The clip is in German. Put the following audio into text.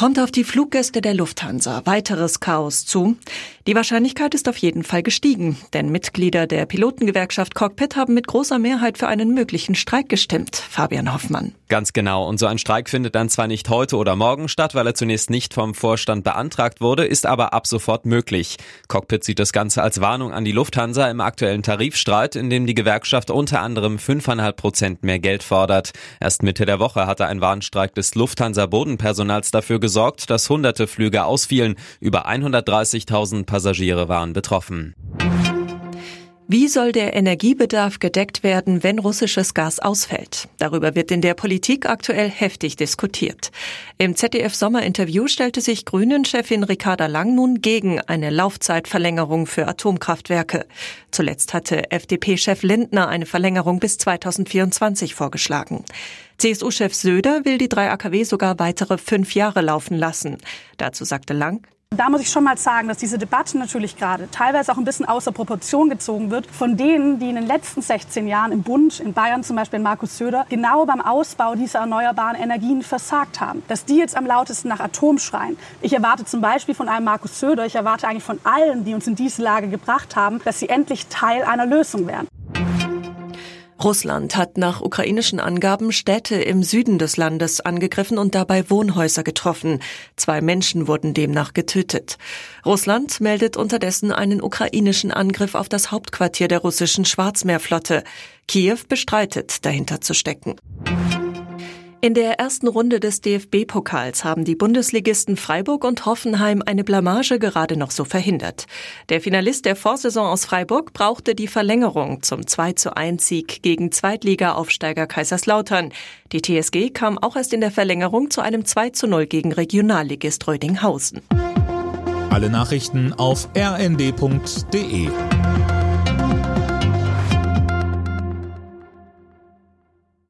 Kommt auf die Fluggäste der Lufthansa weiteres Chaos zu? Die Wahrscheinlichkeit ist auf jeden Fall gestiegen, denn Mitglieder der Pilotengewerkschaft Cockpit haben mit großer Mehrheit für einen möglichen Streik gestimmt. Fabian Hoffmann. Ganz genau. Und so ein Streik findet dann zwar nicht heute oder morgen statt, weil er zunächst nicht vom Vorstand beantragt wurde, ist aber ab sofort möglich. Cockpit sieht das Ganze als Warnung an die Lufthansa im aktuellen Tarifstreit, in dem die Gewerkschaft unter anderem 5,5 Prozent mehr Geld fordert. Erst Mitte der Woche hatte ein Warnstreik des Lufthansa-Bodenpersonals dafür gesorgt, dass hunderte Flüge ausfielen. Über 130.000 Passagiere waren betroffen. Wie soll der Energiebedarf gedeckt werden, wenn russisches Gas ausfällt? Darüber wird in der Politik aktuell heftig diskutiert. Im ZDF-Sommerinterview stellte sich Grünen-Chefin Ricarda Lang nun gegen eine Laufzeitverlängerung für Atomkraftwerke. Zuletzt hatte FDP-Chef Lindner eine Verlängerung bis 2024 vorgeschlagen. CSU-Chef Söder will die drei AKW sogar weitere fünf Jahre laufen lassen. Dazu sagte Lang, da muss ich schon mal sagen, dass diese Debatte natürlich gerade teilweise auch ein bisschen außer Proportion gezogen wird von denen, die in den letzten 16 Jahren im Bund, in Bayern zum Beispiel Markus Söder, genau beim Ausbau dieser erneuerbaren Energien versagt haben. Dass die jetzt am lautesten nach Atom schreien. Ich erwarte zum Beispiel von einem Markus Söder, ich erwarte eigentlich von allen, die uns in diese Lage gebracht haben, dass sie endlich Teil einer Lösung werden. Russland hat nach ukrainischen Angaben Städte im Süden des Landes angegriffen und dabei Wohnhäuser getroffen. Zwei Menschen wurden demnach getötet. Russland meldet unterdessen einen ukrainischen Angriff auf das Hauptquartier der russischen Schwarzmeerflotte. Kiew bestreitet, dahinter zu stecken. In der ersten Runde des DFB-Pokals haben die Bundesligisten Freiburg und Hoffenheim eine Blamage gerade noch so verhindert. Der Finalist der Vorsaison aus Freiburg brauchte die Verlängerung zum 2 zu 1 Sieg gegen Zweitliga-Aufsteiger Kaiserslautern. Die TSG kam auch erst in der Verlängerung zu einem 2 zu 0 gegen Regionalligist Rödinghausen. Alle Nachrichten auf rnd.de